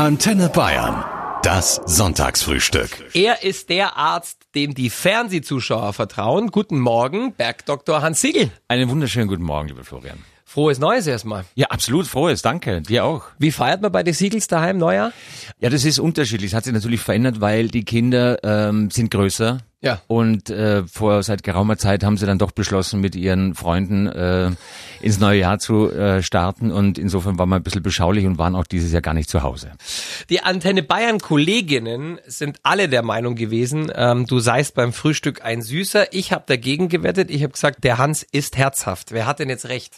Antenne Bayern. Das Sonntagsfrühstück. Er ist der Arzt, dem die Fernsehzuschauer vertrauen. Guten Morgen, Bergdoktor Hans Siegel. Einen wunderschönen guten Morgen, lieber Florian. Frohes Neues erstmal. Ja, absolut frohes, danke. Dir auch. Wie feiert man bei den Siegels daheim Neujahr? Ja, das ist unterschiedlich. Es hat sich natürlich verändert, weil die Kinder ähm, sind größer. Ja. Und äh, vor seit geraumer Zeit haben sie dann doch beschlossen, mit ihren Freunden äh, ins neue Jahr zu äh, starten. Und insofern waren wir ein bisschen beschaulich und waren auch dieses Jahr gar nicht zu Hause. Die Antenne Bayern Kolleginnen sind alle der Meinung gewesen, ähm, du seist beim Frühstück ein Süßer. Ich habe dagegen gewettet. Ich habe gesagt, der Hans ist herzhaft. Wer hat denn jetzt recht?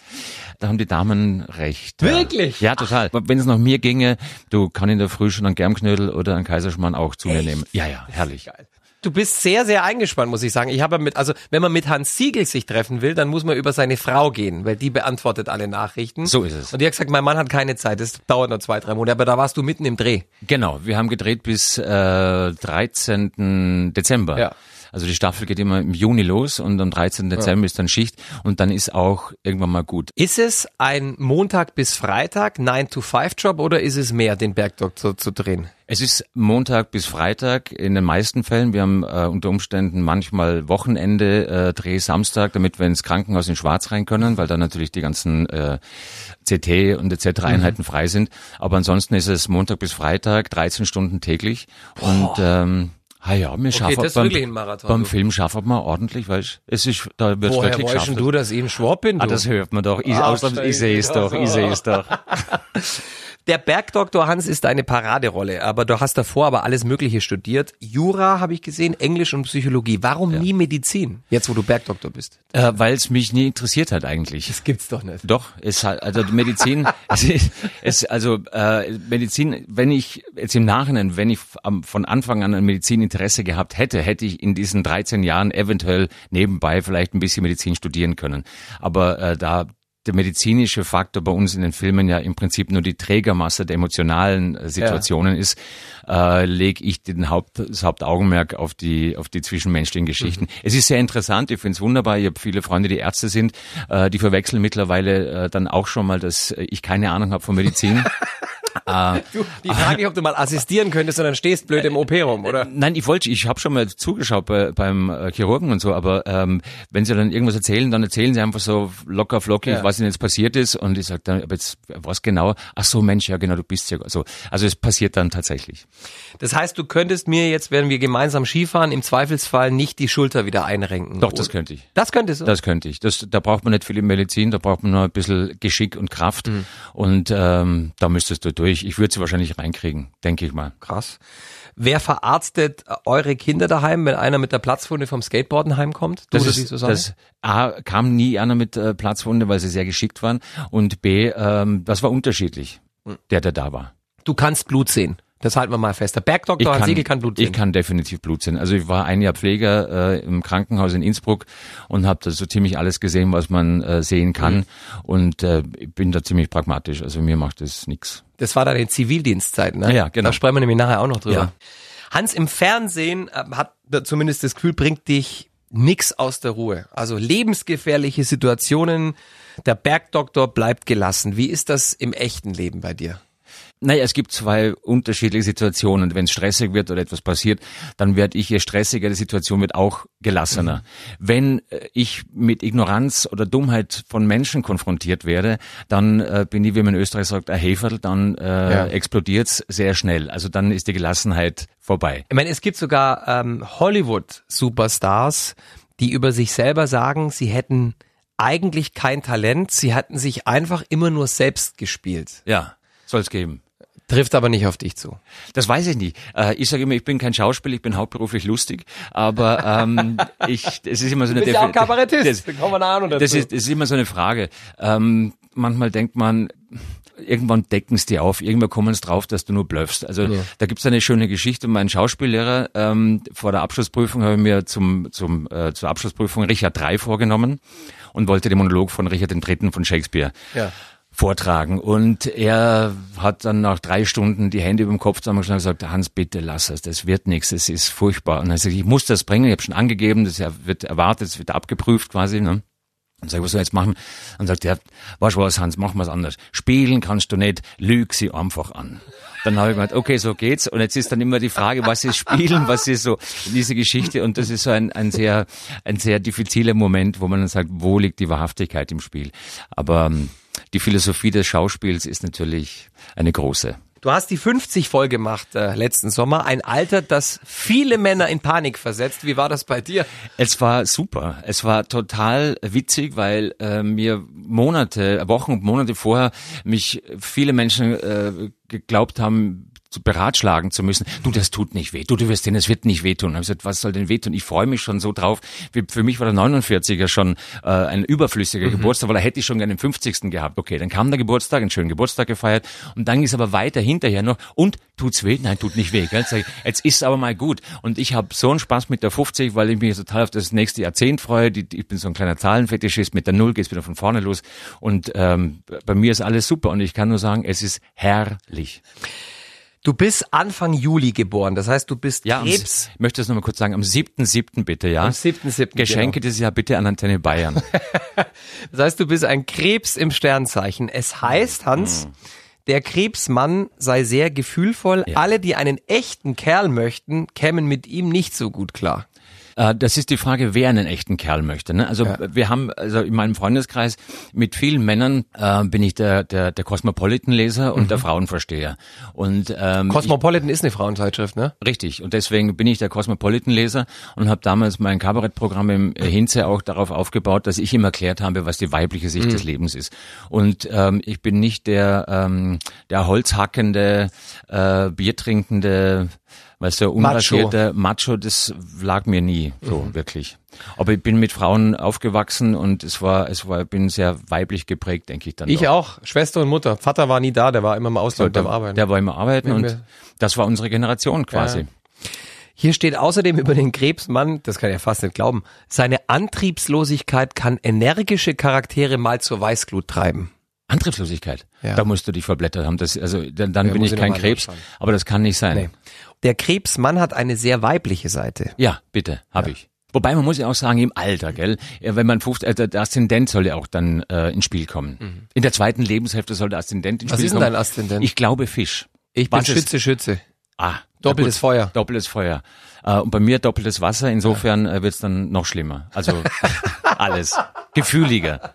Da haben die Damen recht. Wirklich? Ja, total. Wenn es nach mir ginge, du kann in der Früh schon einen Germknödel oder einen Kaiserschmarrn auch zu mir nehmen. Ja, ja, herrlich. Geil. Du bist sehr, sehr eingespannt, muss ich sagen. Ich habe mit, also wenn man mit Hans Siegel sich treffen will, dann muss man über seine Frau gehen, weil die beantwortet alle Nachrichten. So ist es. Und die hat gesagt, mein Mann hat keine Zeit, das dauert noch zwei, drei Monate, aber da warst du mitten im Dreh. Genau, wir haben gedreht bis äh, 13. Dezember. Ja. Also die Staffel geht immer im Juni los und am 13. Dezember ist dann Schicht und dann ist auch irgendwann mal gut. Ist es ein Montag bis Freitag 9-to-5-Job oder ist es mehr, den Bergdoktor zu drehen? Es ist Montag bis Freitag in den meisten Fällen. Wir haben äh, unter Umständen manchmal Wochenende, äh, Dreh Samstag, damit wir ins Krankenhaus in Schwarz rein können, weil da natürlich die ganzen äh, CT und etc. Einheiten frei sind. Aber ansonsten ist es Montag bis Freitag, 13 Stunden täglich. Und ähm, Ah ja, wir schaffen das beim, wirklich ein Marathon, beim du. Film schaffen wir ordentlich, weil es ist, da wird Woher wirklich geschafft. du, dass ich ein Schwab bin? Ah, Du? das hört man doch. Ich, Ah, ich sehe es doch, ich sehe es doch. Der Bergdoktor Hans ist eine Paraderolle, aber du hast davor aber alles Mögliche studiert. Jura habe ich gesehen, Englisch und Psychologie. Warum nie Medizin? Jetzt, wo du Bergdoktor bist. Äh, weil es mich nie interessiert hat eigentlich. Das gibt's doch nicht. Doch, es hat, also Medizin, es, es, also äh, Medizin, wenn ich jetzt im Nachhinein, wenn ich von Anfang an an Medizin Interesse gehabt hätte, hätte ich in diesen 13 Jahren eventuell nebenbei vielleicht ein bisschen Medizin studieren können. Aber äh, da der medizinische Faktor bei uns in den Filmen ja im Prinzip nur die Trägermasse der emotionalen äh, Situationen ist, äh, lege ich den Haupt, das Hauptaugenmerk auf die, auf die zwischenmenschlichen Geschichten. Es ist sehr interessant, ich finde es wunderbar. Ich habe viele Freunde, die Ärzte sind, äh, die verwechseln mittlerweile äh, dann auch schon mal, dass ich keine Ahnung habe von Medizin. Du, die Frage nicht, ob du mal assistieren könntest, sondern stehst blöd im OP rum, oder? Nein, ich wollte, ich habe schon mal zugeschaut bei, beim äh, Chirurgen und so, aber ähm, wenn sie dann irgendwas erzählen, dann erzählen sie einfach so locker flockig, Ja. was ihnen jetzt passiert ist und ich sage dann, aber jetzt was genau? Ach so, Mensch, ja genau, du bist ja so. Also es passiert dann tatsächlich. Das heißt, du könntest mir jetzt, wenn wir gemeinsam Skifahren, im Zweifelsfall nicht die Schulter wieder einrenken. Doch, das könnte ich. Das könntest du? Das könnte ich. Das, da braucht man nicht viel Medizin, da braucht man nur ein bisschen Geschick und Kraft Mhm. und ähm, da müsstest du durch. Ich würde sie wahrscheinlich reinkriegen, denke ich mal. Krass. Wer verarztet eure Kinder daheim, wenn einer mit der Platzwunde vom Skateboarden heimkommt? Du Das, ist, das A, kam nie einer mit äh, Platzwunde, weil sie sehr geschickt waren. Und B, ähm, das war unterschiedlich, Hm. der, der da war. du kannst Blut sehen. Das halten wir mal fest. Der Bergdoktor Hans Siegel kann Blut sehen. ich kann definitiv Blut sehen. Also ich war ein Jahr Pfleger äh, im Krankenhaus in Innsbruck und habe da so ziemlich alles gesehen, was man äh, sehen kann. Mhm. Und äh, ich bin da ziemlich pragmatisch. Also mir macht das nix. Das war deine Zivildienstzeit, ne? Ja, ja, genau. Da sprechen wir nämlich nachher auch noch drüber. Ja. Hans im Fernsehen äh, hat zumindest das Gefühl, bringt dich nix aus der Ruhe. Also lebensgefährliche Situationen. Der Bergdoktor bleibt gelassen. Wie ist das im echten Leben bei dir? Naja, es gibt zwei unterschiedliche Situationen. Wenn es stressig wird oder etwas passiert, dann werde ich, je stressiger die Situation wird, auch gelassener. Wenn äh, ich mit Ignoranz oder Dummheit von Menschen konfrontiert werde, dann äh, bin ich, wie man in Österreich sagt, ein Heferl, dann äh, Ja. explodiert's sehr schnell. Also dann ist die Gelassenheit vorbei. Ich meine, es gibt sogar ähm, Hollywood-Superstars, die über sich selber sagen, sie hätten eigentlich kein Talent, sie hatten sich einfach immer nur selbst gespielt. Ja, soll's geben. Trifft aber nicht auf dich zu. Das weiß ich nicht. Äh, ich sage immer, ich bin kein Schauspieler, ich bin hauptberuflich lustig, aber ähm, ich, es ist immer so eine bist ja auch Kabarettist. Das, Da kommen wir noch dazu. das, ist, das ist immer so eine Frage. Ähm, manchmal denkt man, irgendwann decken es dir auf, irgendwann kommen es drauf, dass du nur blöffst. Also da gibt's eine schöne Geschichte. Mein Schauspiellehrer ähm, vor der Abschlussprüfung habe ich mir zum, zum, äh, zur Abschlussprüfung Richard III vorgenommen und wollte den Monolog von Richard III. von Shakespeare Ja. Vortragen. Und er hat dann nach drei Stunden die Hände über dem Kopf zusammengeschlagen und gesagt, Hans, bitte lass es, das wird nichts, es ist furchtbar. Und er sagt, ich muss das bringen, ich habe schon angegeben, das wird erwartet, es wird abgeprüft quasi. Ne? Und sag was soll ich jetzt machen? Und sagt er, weißt du was, Hans, mach mal's anders. Spielen kannst du nicht, lüg sie einfach an. Dann habe ich gemeint, okay, so geht's. Und jetzt ist dann immer die Frage, was ist Spielen, was ist so diese Geschichte. Und das ist so ein, ein sehr, ein sehr diffiziler Moment, wo man dann sagt, wo liegt die Wahrhaftigkeit im Spiel? Aber ähm, die Philosophie des Schauspiels ist natürlich eine große. Du hast die 50 voll gemacht äh, letzten Sommer. Ein Alter, das viele Männer in Panik versetzt. Wie war das bei dir? Es war super. Es war total witzig, weil äh, mir Monate, Wochen und Monate vorher mich viele Menschen äh, geglaubt haben, beratschlagen zu müssen. Du, das tut nicht weh. Du, du wirst denen, es wird nicht wehtun. Und ich gesagt, was soll denn wehtun? Ich freue mich schon so drauf. Für mich war der 49er schon äh, ein überflüssiger mhm. Geburtstag, weil er hätte ich schon gerne den 50. gehabt. Okay, dann kam der Geburtstag, einen schönen Geburtstag gefeiert und dann ist aber weiter hinterher noch und tut's weh? Nein, tut nicht weh. Gell? Jetzt ist aber mal gut. Und ich habe so einen Spaß mit der 50, weil ich mich total auf das nächste Jahrzehnt freue. Ich bin so ein kleiner Zahlenfetischist. Mit der Null geht's wieder von vorne los. Und ähm, bei mir ist alles super und ich kann nur sagen, es ist herrlich. Du bist Anfang Juli geboren, das heißt, du bist ja, Krebs. Ich möchte das nochmal kurz sagen, am 7.7. bitte, ja? Am 7.7. Geschenke genau. dieses Jahr bitte an Antenne Bayern. das heißt, du bist ein Krebs im Sternzeichen. Es heißt, Hans, mhm. der Krebsmann sei sehr gefühlvoll. Ja. Alle, die einen echten Kerl möchten, kämen mit ihm nicht so gut klar. Äh, das ist die Frage, wer einen echten Kerl möchte. Ne? Also ja. wir haben, also in meinem Freundeskreis mit vielen Männern äh, bin ich der der, der Cosmopolitan-Leser und mhm. der Frauenversteher. Und ähm, Cosmopolitan ich, ist eine Frauenzeitschrift, ne? Richtig. Und deswegen bin ich der Cosmopolitan-Leser und habe damals mein Kabarettprogramm im Hinze auch darauf aufgebaut, dass ich ihm erklärt habe, was die weibliche Sicht mhm. des Lebens ist. Und ähm, ich bin nicht der ähm, der holzhackende, äh, biertrinkende Weißt du, unrasierter Macho. Macho, das lag mir nie so mhm. wirklich. Aber ich bin mit Frauen aufgewachsen und es war, es war, bin sehr weiblich geprägt, denke ich dann. Ich auch. auch. Schwester und Mutter. Vater war nie da, der war immer im Ausland so, der, Arbeiten. Der war immer arbeiten und das war unsere Generation quasi. Ja. Hier steht außerdem über den Krebsmann, das kann ich ja fast nicht glauben, seine Antriebslosigkeit kann energische Charaktere mal zur Weißglut treiben. Antriebslosigkeit. Ja. Da musst du dich verblättert haben. Das, also dann, dann ja, bin ich kein Krebs, aber das kann nicht sein. Nee. Der Krebsmann hat eine sehr weibliche Seite. Ja, bitte, habe ja. ich. Wobei man muss ja auch sagen, im Alter, gell, wenn man 50, äh, der Aszendent soll ja auch dann äh, ins Spiel kommen. Mhm. In der zweiten Lebenshälfte soll der Aszendent ins Was Spiel kommen. Was ist denn dein Aszendent? Ich glaube Fisch. Ich bin Was Schütze, ist? Schütze. Ah. Doppeltes Feuer. Doppeltes Feuer. Äh, und bei mir doppeltes Wasser, insofern äh, wird's dann noch schlimmer. Also alles. Gefühliger.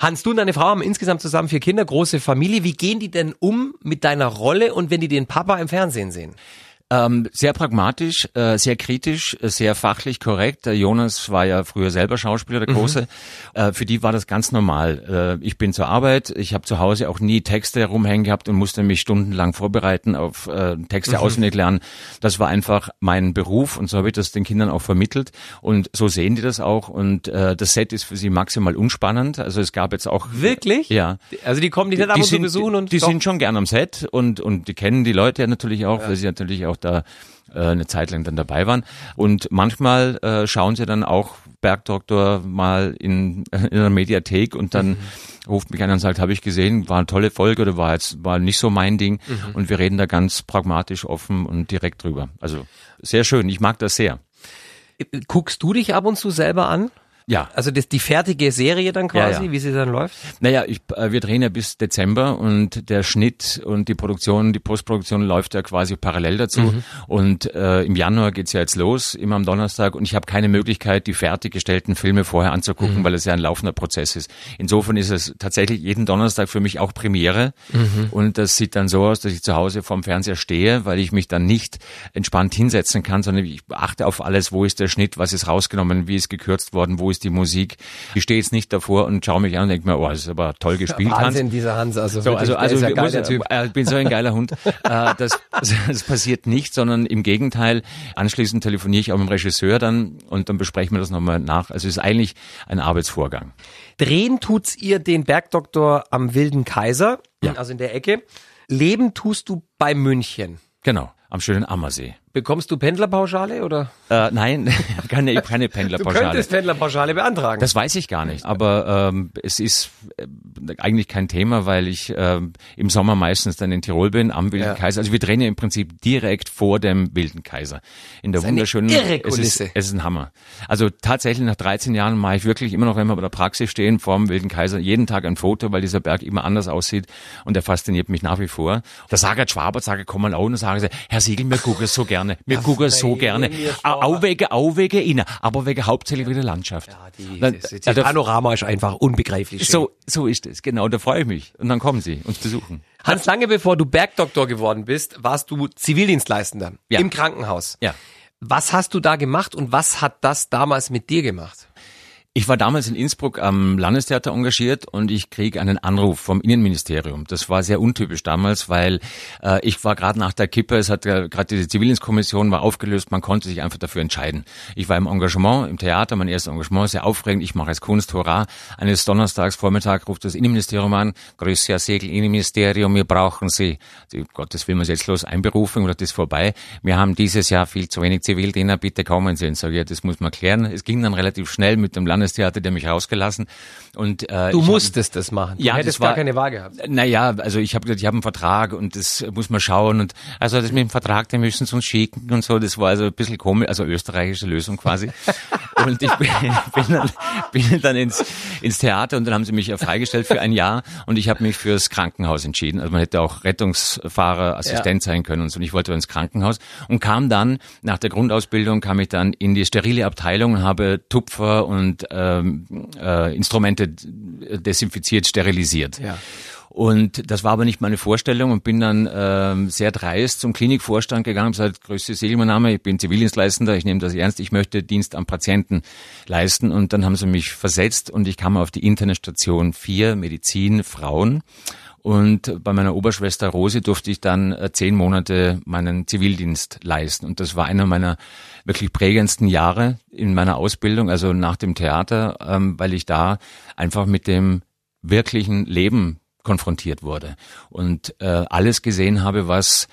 Hans, du und deine Frau haben insgesamt zusammen vier Kinder, große Familie. Wie gehen die denn um mit deiner Rolle und wenn die den Papa im Fernsehen sehen? Ähm, sehr pragmatisch, äh, sehr kritisch, äh, sehr fachlich korrekt. Der Jonas war ja früher selber Schauspieler, der mhm. Große. Mhm. Äh, für die war das ganz normal. Äh, ich bin zur Arbeit, ich habe zu Hause auch nie Texte rumhängen gehabt und musste mich stundenlang vorbereiten auf äh, Texte mhm. auswendig lernen. Das war einfach mein Beruf und so habe ich das den Kindern auch vermittelt. Und so sehen die das auch. Und äh, das Set ist für sie maximal unspannend. Also es gab jetzt auch... Wirklich? Ja. Also die kommen die nicht ab und zu besuchen und... Die, die sind schon gern am Set und, und die kennen die Leute ja natürlich auch, ja. weil sie natürlich auch da äh, eine Zeit lang dann dabei waren. Und manchmal äh, schauen sie dann auch Bergdoktor mal in, in einer Mediathek und dann mhm. ruft mich an und sagt, habe ich gesehen, war eine tolle Folge oder war jetzt war nicht so mein Ding. Mhm. Und wir reden da ganz pragmatisch, offen und direkt drüber. Also sehr schön, ich mag das sehr. Guckst du dich ab und zu selber an? Ja. Also das, die fertige Serie dann quasi, ja, ja. wie sie dann läuft? Naja, ich, äh, wir drehen ja bis Dezember und der Schnitt und die Produktion, die Postproduktion läuft ja quasi parallel dazu. Mhm. Und äh, im Januar geht's ja jetzt los, immer am Donnerstag. Und ich habe keine Möglichkeit, die fertiggestellten Filme vorher anzugucken, mhm. weil es ja ein laufender Prozess ist. Insofern ist es tatsächlich jeden Donnerstag für mich auch Premiere. Mhm. Und das sieht dann so aus, dass ich zu Hause vorm Fernseher stehe, weil ich mich dann nicht entspannt hinsetzen kann, sondern ich achte auf alles, wo ist der Schnitt, was ist rausgenommen, wie ist gekürzt worden, wo ist die Musik. Ich stehe jetzt nicht davor und schaue mich an und denke mir, oh, das ist aber toll gespielt, Wahnsinn, Hans. dieser Hans. Also, so, also, also, ja typ. ich bin so ein geiler Hund. äh, das, das passiert nicht, sondern im Gegenteil. Anschließend telefoniere ich auch mit dem Regisseur dann und dann besprechen wir das nochmal nach. Also es ist eigentlich ein Arbeitsvorgang. Drehen tut's ihr den Bergdoktor am Wilden Kaiser, ja. also in der Ecke. Leben tust du bei München. Genau, am schönen Ammersee bekommst du Pendlerpauschale oder? Äh, nein, keine, keine Du Pendlerpauschale. könntest Pendlerpauschale beantragen. Das weiß ich gar nicht, aber ähm, es ist äh, eigentlich kein Thema, weil ich ähm, im Sommer meistens dann in Tirol bin, am Wilden Ja. Kaiser. Also wir drehen ja im Prinzip direkt vor dem Wilden Kaiser. In der wunderschönen, irre es ist, Kulisse. es ist ein Hammer. Also tatsächlich nach 13 Jahren mache ich wirklich immer noch, wenn wir bei der Praxis stehen, vor dem Wilden Kaiser, jeden Tag ein Foto, weil dieser Berg immer anders aussieht und der fasziniert mich nach wie vor. Da sage ich Schwaber, sage komm mal auch und sage Herr Siegel, mir gucken so gerne, mir gucken so gerne. Auch wegen, auch wegen Ihnen, aber wegen hauptsächlich wegen der Landschaft. ja, die, Dann- das, das Panorama ist einfach unbegreiflich so, so ist es, genau, da freue ich mich. Und dann kommen sie uns besuchen. Hans, lange bevor du Bergdoktor geworden bist, warst du Zivildienstleistender Ja. im Krankenhaus. Ja. Was hast du da gemacht und was hat das damals mit dir gemacht? Ich war damals in Innsbruck am Landestheater engagiert und ich krieg einen Anruf vom Innenministerium. Das war sehr untypisch damals, weil äh, ich war gerade nach der Kippe, es hat ja gerade diese Zivildienstkommission war aufgelöst, man konnte sich einfach dafür entscheiden. Ich war im Engagement, im Theater, mein erstes Engagement, sehr aufregend, ich mache es Kunst, hurra. Eines Donnerstags Vormittag ruft das Innenministerium an, Grüße Herr Segel, Innenministerium, wir brauchen Sie. Um Gottes was ist jetzt los? Einberufung oder das ist vorbei? Wir haben dieses Jahr viel zu wenig Zivildiener, bitte kommen Sie. Und sage, ja, das muss man klären. Es ging dann relativ schnell mit dem Landestheater, der mich rausgelassen. Und, äh, Du ich hab- musstest das machen. Du Ja, hättest das war- gar keine Wahl gehabt. naja, also ich habe gesagt, ich habe einen Vertrag und das muss man schauen und also das mit dem Vertrag, den müssen sie uns schicken und so, das war also ein bisschen komisch, also österreichische Lösung quasi. und ich bin, bin, dann, bin dann ins, ins Theater und dann haben sie mich ja freigestellt für ein Jahr und ich habe mich fürs Krankenhaus entschieden. Also man hätte auch Rettungsfahrer, Assistent sein können und so. Und ich wollte ins Krankenhaus und kam dann, nach der Grundausbildung kam ich dann in die sterile Abteilung und habe Tupfer und ähm, äh, Instrumente desinfiziert, sterilisiert. Ja. Und das war aber nicht meine Vorstellung und bin dann ähm, sehr dreist zum Klinikvorstand gegangen und gesagt, grüße Segel, mein Name, ich bin Zivildienstleistender, ich nehme das ernst, ich möchte Dienst am Patienten leisten. Und dann haben sie mich versetzt und ich kam auf die interne Station 4, Medizin, Frauen. Und bei meiner Oberschwester Rose durfte ich dann äh, zehn Monate meinen Zivildienst leisten. Und das war einer meiner wirklich prägendsten Jahre in meiner Ausbildung, also nach dem Theater, ähm, weil ich da einfach mit dem wirklichen Leben konfrontiert wurde und äh, alles gesehen habe, was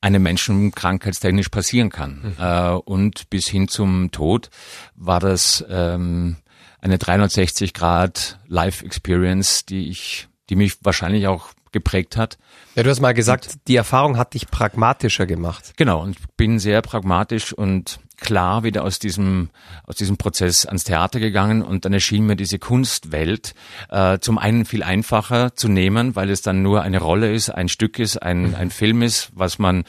einem Menschen krankheitstechnisch passieren kann. Äh, und bis hin zum Tod war das ähm, eine 360 Grad Life Experience, die ich, die mich wahrscheinlich auch geprägt hat. Ja, du hast mal gesagt, die Erfahrung hat dich pragmatischer gemacht. Genau, und bin sehr pragmatisch und klar wieder aus diesem, aus diesem Prozess ans Theater gegangen und dann erschien mir diese Kunstwelt äh, zum einen viel einfacher zu nehmen, weil es dann nur eine Rolle ist, ein Stück ist, ein, ein Film ist, was man,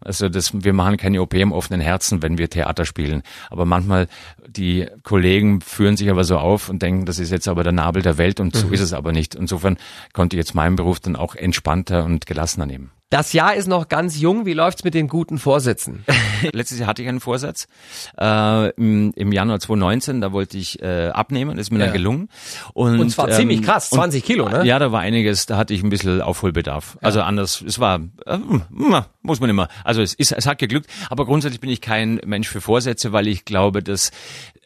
also das, wir machen keine OP im offenen Herzen, wenn wir Theater spielen. Aber manchmal, die Kollegen führen sich aber so auf und denken, das ist jetzt aber der Nabel der Welt und so ist es aber nicht. Insofern konnte ich jetzt meinen Beruf dann auch entspannter und gelassener nehmen. Das Jahr ist noch ganz jung. Wie läuft's mit den guten Vorsätzen? Letztes Jahr hatte ich einen Vorsatz äh, im, im Januar 2019, da wollte ich äh, abnehmen, das ist mir Ja. dann gelungen. Und, Und zwar ziemlich krass, 20 Kilo, ne? Ja, da war einiges, da hatte ich ein bisschen Aufholbedarf. Also anders, es war, äh, muss man immer, also es, ist, es hat geglückt, aber grundsätzlich bin ich kein Mensch für Vorsätze, weil ich glaube, dass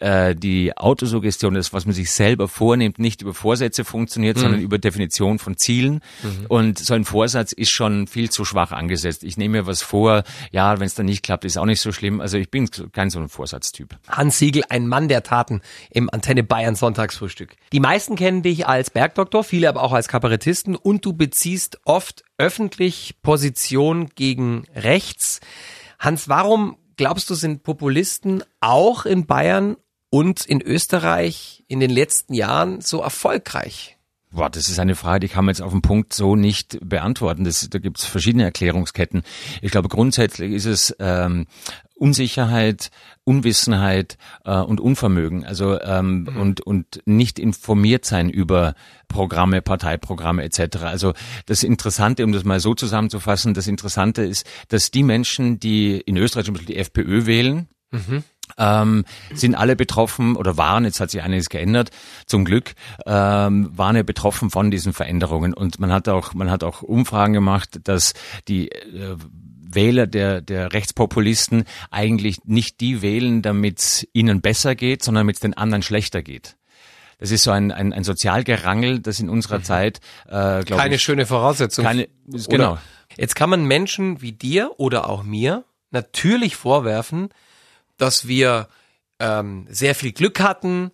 äh, die Autosuggestion, das, was man sich selber vornimmt, nicht über Vorsätze funktioniert, sondern über Definition von Zielen. Und so ein Vorsatz ist schon viel zu schwach angesetzt. Ich nehme mir was vor, ja, wenn es dann nicht klappt, ist auch nicht so schlimm. Also ich bin kein so ein Vorsatztyp. Hans Siegel, ein Mann der Taten im Antenne Bayern Sonntagsfrühstück. Die meisten kennen dich als Bergdoktor, viele aber auch als Kabarettisten und du beziehst oft öffentlich Position gegen rechts. Hans, warum glaubst du, sind Populisten auch in Bayern und in Österreich in den letzten Jahren so erfolgreich? Boah, das ist eine Frage, die kann man jetzt auf den Punkt so nicht beantworten. Das, da gibt es verschiedene Erklärungsketten. Ich glaube, grundsätzlich ist es ähm, Unsicherheit, Unwissenheit äh, und Unvermögen. Also ähm, und und nicht informiert sein über Programme, Parteiprogramme etc. Also das Interessante, um das mal so zusammenzufassen, das Interessante ist, dass die Menschen, die in Österreich zum Beispiel die FPÖ wählen, ähm, sind alle betroffen oder waren, jetzt hat sich einiges geändert, zum Glück, ähm, waren ja betroffen von diesen Veränderungen. Und man hat auch, man hat auch Umfragen gemacht, dass die äh, Wähler der, der Rechtspopulisten eigentlich nicht die wählen, damit es ihnen besser geht, sondern damit es den anderen schlechter geht. Das ist so ein, ein, ein Sozialgerangel, das in unserer Zeit, äh, glaube Keine ich, schöne Voraussetzung. keine, Oder- genau. Jetzt kann man Menschen wie dir oder auch mir natürlich vorwerfen, dass wir ähm, sehr viel Glück hatten,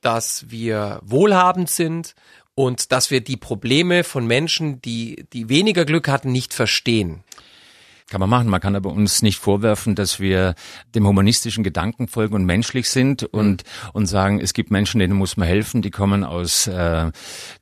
dass wir wohlhabend sind und dass wir die Probleme von Menschen, die, die weniger Glück hatten, nicht verstehen. Kann man machen. Man kann aber uns nicht vorwerfen, dass wir dem humanistischen Gedanken folgen und menschlich sind und, und sagen, es gibt Menschen, denen muss man helfen, die kommen aus äh,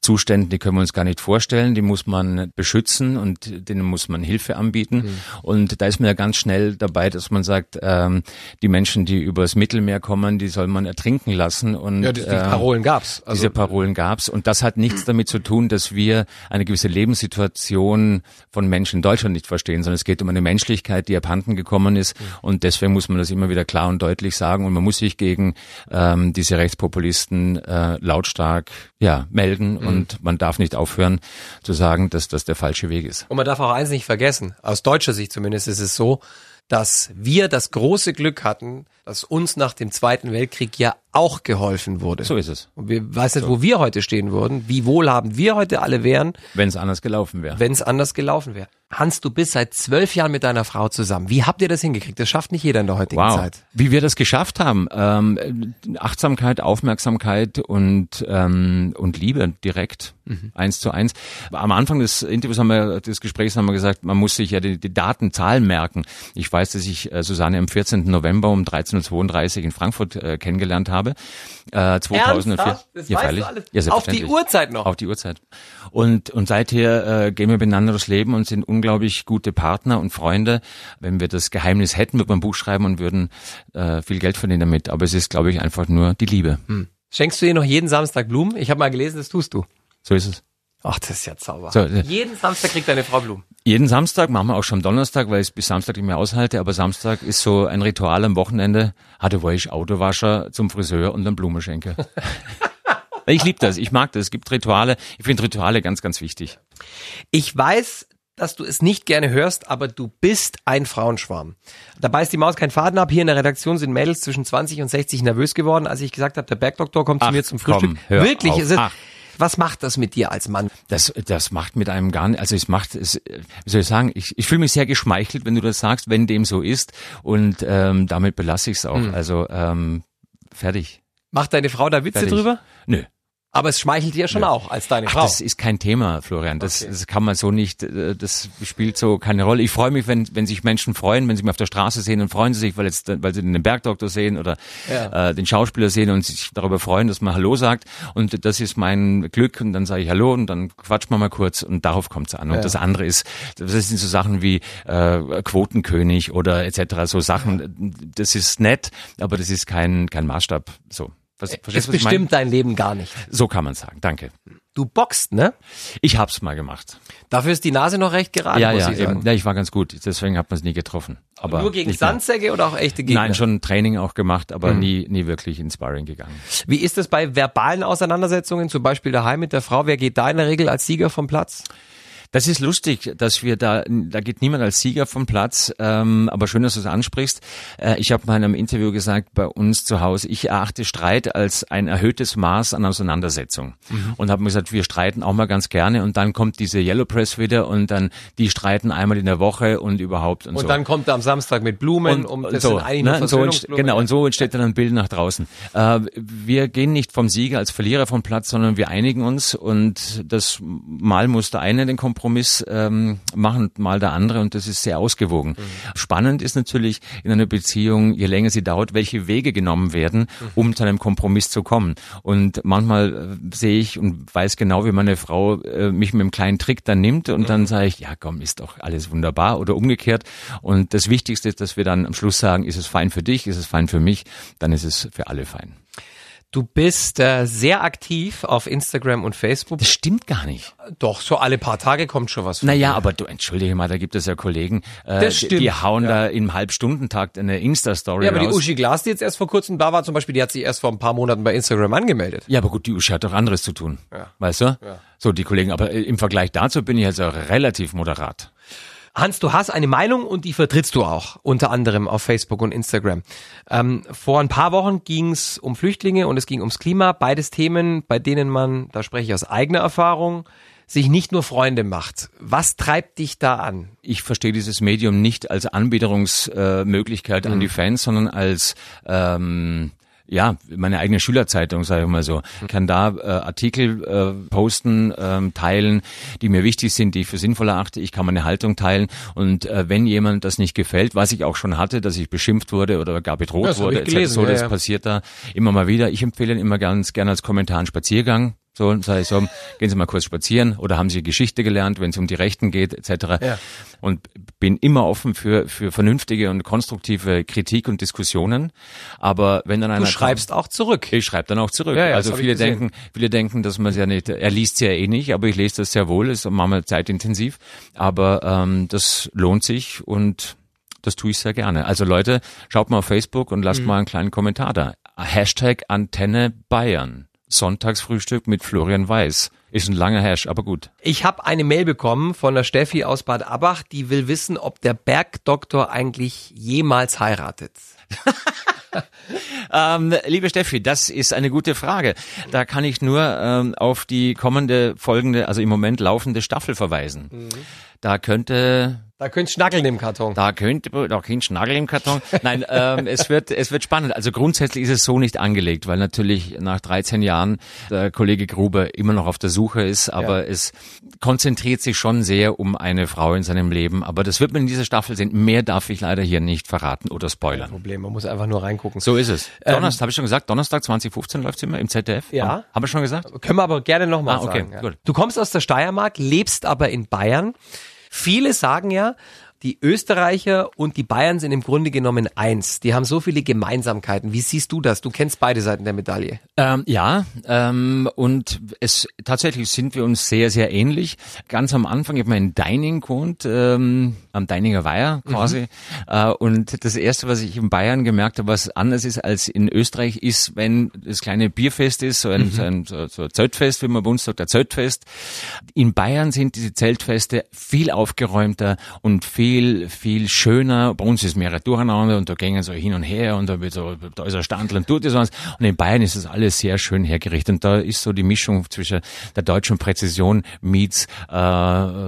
Zuständen, die können wir uns gar nicht vorstellen, die muss man beschützen und denen muss man Hilfe anbieten. Mhm. Und da ist man ja ganz schnell dabei, dass man sagt, ähm, die Menschen, die übers Mittelmeer kommen, die soll man ertrinken lassen. Und, ja, die, die äh, Parolen gab's. Also, diese Parolen gab's. Und das hat nichts damit zu tun, dass wir eine gewisse Lebenssituation von Menschen in Deutschland nicht verstehen, sondern es geht um eine eine Menschlichkeit, die abhanden gekommen ist. Mhm. Und deswegen muss man das immer wieder klar und deutlich sagen. Und man muss sich gegen ähm, diese Rechtspopulisten äh, lautstark ja, melden. Mhm. Und man darf nicht aufhören zu sagen, dass das der falsche Weg ist. Und man darf auch eins nicht vergessen. Aus deutscher Sicht zumindest ist es so, dass wir das große Glück hatten, dass uns nach dem Zweiten Weltkrieg ja auch geholfen wurde. So ist es. Und wir weiß nicht, so. wo wir heute stehen würden, wie wohlhabend wir heute alle wären. Wenn es anders gelaufen wäre. Wenn es anders gelaufen wäre. Hans, du bist seit zwölf Jahren mit deiner Frau zusammen. Wie habt ihr das hingekriegt? Das schafft nicht jeder in der heutigen wow. Zeit. Wie wir das geschafft haben. Ähm, Achtsamkeit, Aufmerksamkeit und, ähm, und Liebe direkt. Mhm. Eins zu eins. Am Anfang des Interviews haben wir, des Gesprächs haben wir gesagt, man muss sich ja die, die Datenzahlen merken. Ich weiß, dass ich äh, Susanne am 14. November um 13.32 Uhr in Frankfurt äh, kennengelernt habe. Äh, 2004. Das ja, weißt du alles? Ja, Auf die Uhrzeit noch. Auf die Uhrzeit. Und, und seither äh, gehen wir miteinander durchs Leben und sind unglaublich gute Partner und Freunde. Wenn wir das Geheimnis hätten, würden wir ein Buch schreiben und würden äh, viel Geld verdienen damit. Aber es ist, glaube ich, einfach nur die Liebe. Hm. Schenkst du ihr noch jeden Samstag Blumen? Ich habe mal gelesen, das tust du. So ist es. Ach, das ist ja Zauber. So, äh, jeden Samstag kriegt deine Frau Blumen. Jeden Samstag, machen wir auch schon Donnerstag, weil ich es bis Samstag nicht mehr aushalte, aber Samstag ist so ein Ritual am Wochenende. Hatte wo ich Autowascher zum Friseur und dann Blume schenke. ich liebe das, ich mag das. Es gibt Rituale. Ich finde Rituale ganz, ganz wichtig. Ich weiß, dass du es nicht gerne hörst, aber du bist ein Frauenschwarm. Dabei ist die Maus kein Faden ab. Hier in der Redaktion sind Mädels zwischen 20 und 60 nervös geworden, als ich gesagt habe, der Bergdoktor kommt Ach, zu mir zum Frühstück. Komm, Wirklich, auf. es ist, was macht das mit dir als Mann? Das, das macht mit einem gar nicht, also es macht, es, wie soll ich sagen, ich, ich fühle mich sehr geschmeichelt, wenn du das sagst, wenn dem so ist und ähm, damit belasse ich es auch. Mhm. Also ähm, fertig. Macht deine Frau da Witze fertig. drüber? Nö. Aber es schmeichelt dir schon ja. auch als deine Ach, Frau. Das ist kein Thema, Florian. Das, okay. das kann man so nicht, äh, das spielt so keine Rolle. Ich freue mich, wenn, wenn sich Menschen freuen, wenn sie mich auf der Straße sehen und freuen sie sich, weil, jetzt, weil sie den Bergdoktor sehen oder ja. äh, den Schauspieler sehen und sich darüber freuen, dass man Hallo sagt. Und das ist mein Glück und dann sage ich Hallo und dann quatscht man mal kurz und darauf kommt es an. Und ja. das andere ist, das sind so Sachen wie äh, Quotenkönig oder etc. So Sachen, das ist nett, aber das ist kein, kein Maßstab so. Was, es bestimmt dein Leben gar nicht. So kann man sagen. Danke. Du boxt, ne? Ich hab's mal gemacht. Dafür ist die Nase noch recht gerade, ja, muss ja, ich sagen. Eben. Ja, ich war ganz gut. Deswegen hat man es nie getroffen. Aber nur gegen Sandsäcke oder auch echte Gegner? Nein, schon Training auch gemacht, aber mhm. nie, nie wirklich ins Sparring gegangen. Wie ist es bei verbalen Auseinandersetzungen, zum Beispiel daheim mit der Frau? Wer geht da in der Regel als Sieger vom Platz? Das ist lustig, dass wir da, da geht niemand als Sieger vom Platz, ähm, aber schön, dass du es ansprichst. Äh, ich habe mal in einem Interview gesagt, bei uns zu Hause, ich erachte Streit als ein erhöhtes Maß an Auseinandersetzung. Mhm. Und habe mir gesagt, wir streiten auch mal ganz gerne und dann kommt diese Yellow Press wieder und dann, die streiten einmal in der Woche und überhaupt und, und so. Und dann kommt er am Samstag mit Blumen, und, um das so, ne, so Genau, und so entsteht dann ein Bild nach draußen. Äh, wir gehen nicht vom Sieger als Verlierer vom Platz, sondern wir einigen uns und das Mal muss der eine den Kompromiss Kompromiss ähm, machen, mal der andere und das ist sehr ausgewogen. Mhm. Spannend ist natürlich in einer Beziehung, je länger sie dauert, welche Wege genommen werden, mhm. um zu einem Kompromiss zu kommen. Und manchmal äh, sehe ich und weiß genau, wie meine Frau äh, mich mit einem kleinen Trick dann nimmt und mhm. dann sage ich, ja komm, ist doch alles wunderbar oder umgekehrt. Und das Wichtigste ist, dass wir dann am Schluss sagen, ist es fein für dich, ist es fein für mich, dann ist es für alle fein. Du bist äh, sehr aktiv auf Instagram und Facebook. Das stimmt gar nicht. Doch, so alle paar Tage kommt schon was. Naja, aber du, entschuldige mal, da gibt es ja Kollegen, äh, das stimmt. die hauen ja. da im Halbstundentakt eine Insta-Story Ja, aber raus. die Uschi Glas, die jetzt erst vor kurzem da war zum Beispiel, die hat sich erst vor ein paar Monaten bei Instagram angemeldet. Ja, aber gut, die Uschi hat doch anderes zu tun. Ja. Weißt du? Ja. So, die Kollegen, aber äh, im Vergleich dazu bin ich also relativ moderat. Hans, du hast eine Meinung und die vertrittst du auch, unter anderem auf Facebook und Instagram. Ähm, vor ein paar Wochen ging es um Flüchtlinge und es ging ums Klima, beides Themen, bei denen man, da spreche ich aus eigener Erfahrung, sich nicht nur Freunde macht. Was treibt dich da an? Ich verstehe dieses Medium nicht als Anbiederungsmöglichkeit äh, an die Fans, sondern als ähm, ja, meine eigene Schülerzeitung, sage ich mal so. Ich kann da äh, Artikel äh, posten, ähm, teilen, die mir wichtig sind, die ich für sinnvoll erachte. Ich kann meine Haltung teilen und äh, wenn jemand das nicht gefällt, was ich auch schon hatte, dass ich beschimpft wurde oder gar bedroht das wurde, gelesen, so, ja, das ja. passiert da immer mal wieder. Ich empfehle immer ganz gerne als Kommentar einen Spaziergang. So, sage ich so, gehen Sie mal kurz spazieren oder haben Sie Geschichte gelernt, wenn es um die Rechten geht, etc. Ja. Und bin immer offen für, für vernünftige und konstruktive Kritik und Diskussionen. Aber wenn dann einer Du schreibst auch zurück. ich schreibe dann auch zurück. Ja, ja, also viele denken, viele denken, dass man es ja nicht, er liest ja eh nicht, aber ich lese das sehr wohl, ist manchmal zeitintensiv. Aber ähm, das lohnt sich und das tue ich sehr gerne. Also Leute, schaut mal auf Facebook und Mhm. lasst mal einen kleinen Kommentar da. Hashtag Antenne Bayern. Sonntagsfrühstück mit Florian Weiß. Ist ein langer Hash, aber gut. Ich habe eine Mail bekommen von der Steffi aus Bad Abach, die will wissen, ob der Bergdoktor eigentlich jemals heiratet. Ähm, liebe Steffi, das ist eine gute Frage. Da kann ich nur ähm, auf die kommende, folgende, also im Moment laufende Staffel verweisen. Mhm. Da könnte Da könnt schnackeln im Karton. Da könnte da kein Schnagel im Karton. Nein, ähm, es wird es wird spannend. Also grundsätzlich ist es so nicht angelegt, weil natürlich nach 13 Jahren der Kollege Gruber immer noch auf der Suche ist, aber es konzentriert sich schon sehr um eine Frau in seinem Leben. Aber das wird man in dieser Staffel sehen. Mehr darf ich leider hier nicht verraten oder spoilern. Problem, man muss einfach nur reingucken. So ist es. Donnerstag, habe ich schon gesagt, Donnerstag 2015 läuft's immer im ZDF. Ja. Haben, haben wir schon gesagt? Können wir aber gerne nochmal Ah, okay, sagen. ja. gut. Du kommst aus der Steiermark, lebst aber in Bayern. Viele sagen ja, die Österreicher und die Bayern sind im Grunde genommen eins. Die haben so viele Gemeinsamkeiten. Wie siehst du das? Du kennst beide Seiten der Medaille. Ähm, ja, ähm, und es tatsächlich sind wir uns sehr, sehr ähnlich. Ganz am Anfang, ich habe mal in Deining gewohnt, ähm, am Deininger Weiher quasi. Äh, und das Erste, was ich in Bayern gemerkt habe, was anders ist als in Österreich, ist, wenn das kleine Bierfest ist, so ein, so ein, so, so ein Zeltfest, wie man bei uns sagt, der Zeltfest. In Bayern sind diese Zeltfeste viel aufgeräumter und viel, viel schöner. Bei uns ist mehr Durcheinander und da gehen so hin und her und da wird so, da ist ein Standel und tut das was. Und in Bayern ist das alles sehr schön hergerichtet. Und da ist so die Mischung zwischen der deutschen Präzision meets äh,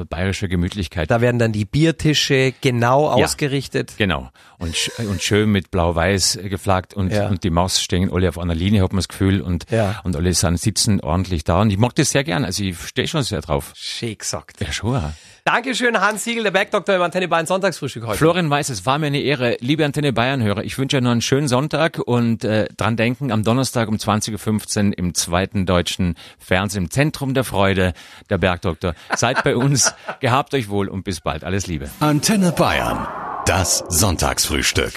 bayerischer Gemütlichkeit. Da werden dann die Biertische genau Ja. ausgerichtet. Genau. Und, sch und schön mit blau-weiß geflaggt und, Ja. und die Maus stehen alle auf einer Linie, hat man das Gefühl, und, Ja. und alle sind, sitzen ordentlich da. Und ich mag das sehr gern. Also ich stehe schon sehr drauf. Schön gesagt. Ja, schon. Dankeschön, Hans Siegel, der Bergdoktor im Antenne Bayern Sonntagsfrühstück heute. Florian Weiß, es war mir eine Ehre. Liebe Antenne Bayern-Hörer, ich wünsche euch noch einen schönen Sonntag und äh, dran denken, am Donnerstag um 20.15 Uhr im zweiten deutschen Fernsehen im Zentrum der Freude, der Bergdoktor. Seid bei uns, gehabt euch wohl und bis bald. Alles Liebe. Antenne Bayern. Das Sonntagsfrühstück.